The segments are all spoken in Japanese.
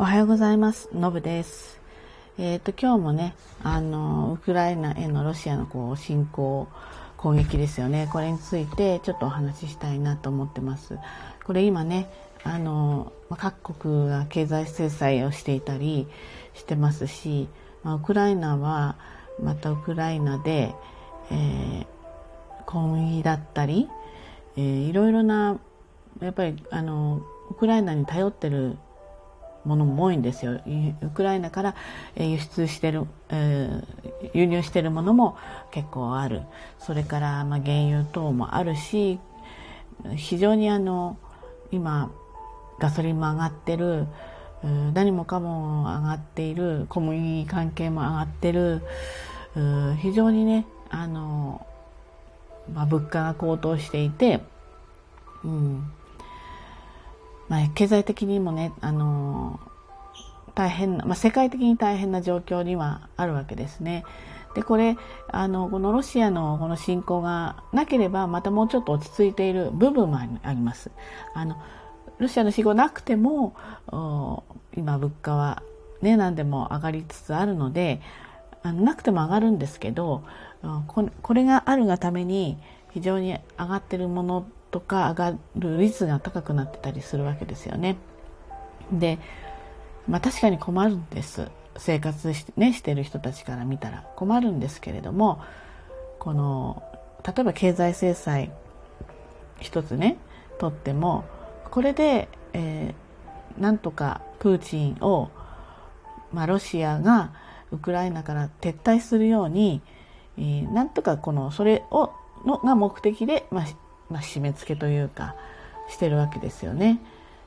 おはようございます。のぶです。えっ、ー、と、今日もね、あの、ウクライナへのロシアのこう侵攻、攻撃ですよね。これについてちょっとお話ししたいなと思ってます。これ今ね、あの、各国が経済制裁をしていたりしてますし、まあ、ウクライナはまたウクライナで、えー、小麦だったり、えー、いろいろな、やっぱりあの、ウクライナに頼ってるものも多いんですよ。ウクライナから輸出してる、えー、輸入してるものも結構ある。それから、まあ、原油等もあるし、非常にあの、今、ガソリンも上がってる、何もかも上がっている、小麦関係も上がってる、非常にね、あの、まあ、物価が高騰していて、うん、まあ、経済的にもね、あの大変な、まあ、世界的に大変な状況にはあるわけですね。で、これ、あの、このロシアのこの侵攻がなければ、またもうちょっと落ち着いている部分もあります。あの、ロシアの侵攻なくても、今物価はね、何でも上がりつつあるので、あのなくても上がるんですけど、これがあるがために非常に上がってるものとか上がる率が高くなってたりするわけですよね。で、まあ確かに困るんです。生活して,、ね、してる人たちから見たら困るんですけれども、この、例えば経済制裁一つね、とっても、これで、えー、なんとかプーチンを、まあロシアがウクライナから撤退するように、えー、なんとかこの、それを、のが目的で、まあ、まあ、締め付けというかしてるわけですよね。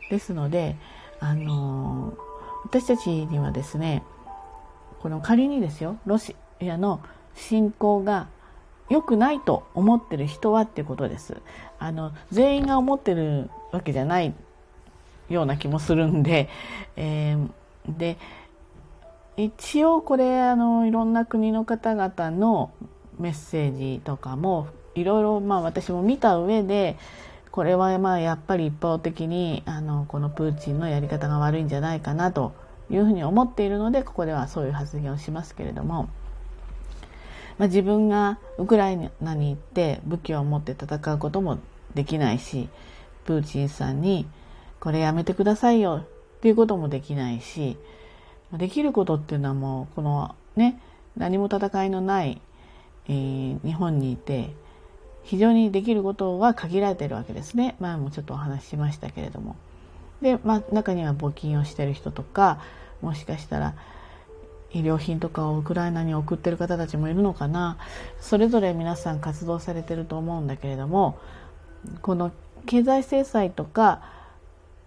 ですので、あの、私たちにはですねこの仮にですよロシアの侵攻が良くないと思ってる人はっていうことです。あの全員が思ってるわけじゃないような気もするんで、えー、で一応これあのいろんな国の方々のメッセージとかもいろいろまあ私も見た上でこれはまあやっぱり一方的にあのこのプーチンのやり方が悪いんじゃないかなというふうに思っているのでここではそういう発言をしますけれども、まあ、自分がウクライナに行って武器を持って戦うこともできないしプーチンさんにこれやめてくださいよっていうこともできないしできることっていうのはもうこのね何も戦いのない、えー、日本にいて非常にできることは限られてるわけですね。前もちょっとお話ししましたけれども。で、まあ、中には募金をしてる人とか、もしかしたら医療品とかをウクライナに送ってる方たちもいるのかな。それぞれ皆さん活動されてると思うんだけれども、この経済制裁とか、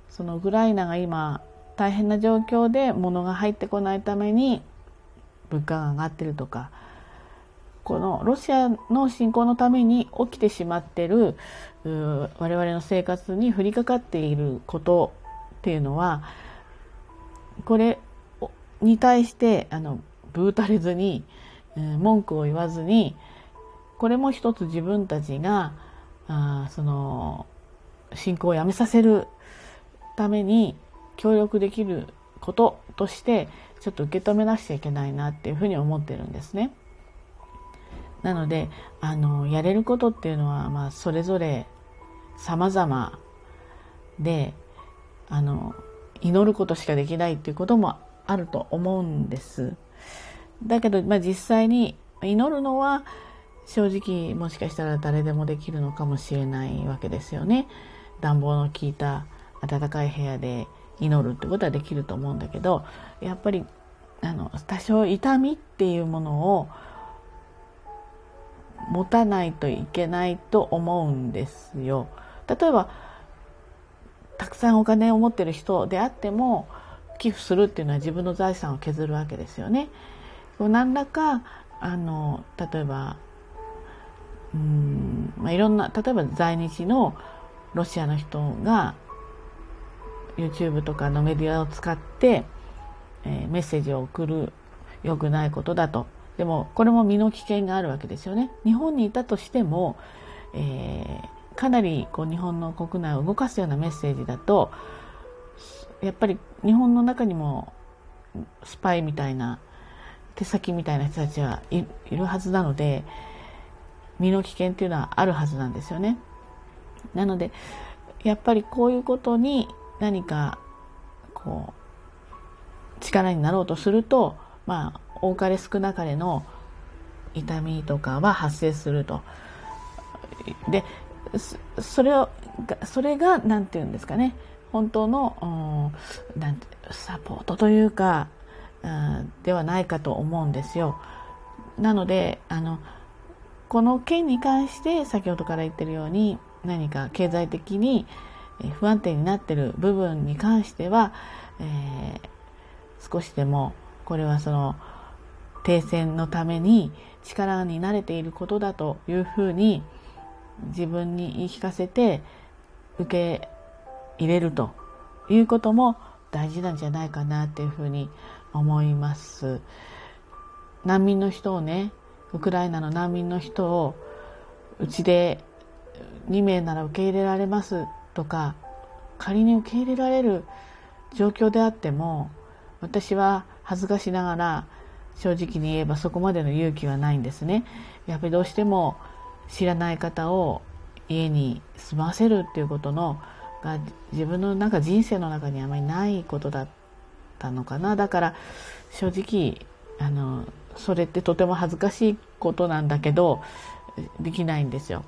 そのウクライナが今大変な状況で物が入ってこないために物価が上がってるとか、このロシアの侵攻のために起きてしまってる我々の生活に降りかかっていることっていうのはこれに対してあのブータれずに、文句を言わずにこれも一つ自分たちがあその侵攻をやめさせるために協力できることとしてちょっと受け止めなくちゃいけないなっていうふうに思ってるんですね。なのであのやれることっていうのは、まあ、それぞれ様々であの祈ることしかできないっていうこともあると思うんです。だけど、まあ、実際に祈るのは正直もしかしたら誰でもできるのかもしれないわけですよね。暖房の効いた暖かい部屋で祈るってことはできると思うんだけどやっぱりあの多少痛みっていうものを持たないといけないと思うんですよ。例えばたくさんお金を持ってる人であっても寄付するっていうのは自分の財産を削るわけですよね。何らかあの例えばうん、まあ、いろんな例えば在日のロシアの人が YouTube とかのメディアを使って、えー、メッセージを送る良くないことだとでもこれも身の危険があるわけですよね。日本にいたとしても、えー、かなりこう日本の国内を動かすようなメッセージだとやっぱり日本の中にもスパイみたいな手先みたいな人たちはいるはずなので身の危険っていうのはあるはずなんですよね。なのでやっぱりこういうことに何かこう力になろうとするとまあ多かれ少なかれの痛みとかは発生すると。でそれをそれが何て言うんですかね本当のなんてサポートというかではないかと思うんですよ。なのであのこの件に関して先ほどから言ってるように何か経済的に不安定になってる部分に関しては、えー、少しでもこれはその停戦のために力になれていることだというふうに自分に言い聞かせて受け入れるということも大事なんじゃないかなっていうふうに思います。難民の人をねウクライナの難民の人をうちで2名なら受け入れられますとか仮に受け入れられる状況であっても私は恥ずかしながら正直に言えばそこまでの勇気はないんですね。やっぱりどうしても知らない方を家に住ませるっていうことのが自分のなんか人生の中にあまりないことだったのかなだから正直あのそれってとても恥ずかしいことなんだけどできないんですよ。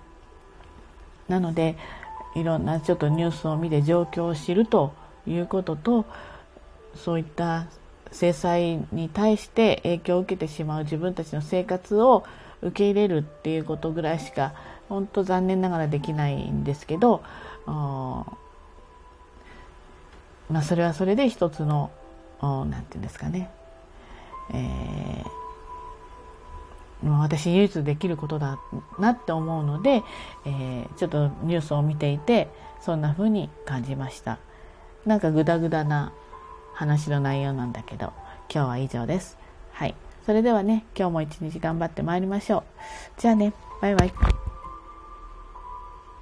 なのでいろんなちょっとニュースを見て状況を知るということとそういった制裁に対して影響を受けてしまう自分たちの生活を受け入れるっていうことぐらいしか本当残念ながらできないんですけどまあそれはそれで一つの何て言うんですかね、えー、私唯一できることだなって思うので、えー、ちょっとニュースを見ていてそんな風に感じました。なんかグダグダな話の内容なんだけど今日は以上です。はい。それではね今日も一日頑張ってまいりましょう。じゃあね。バイバイ。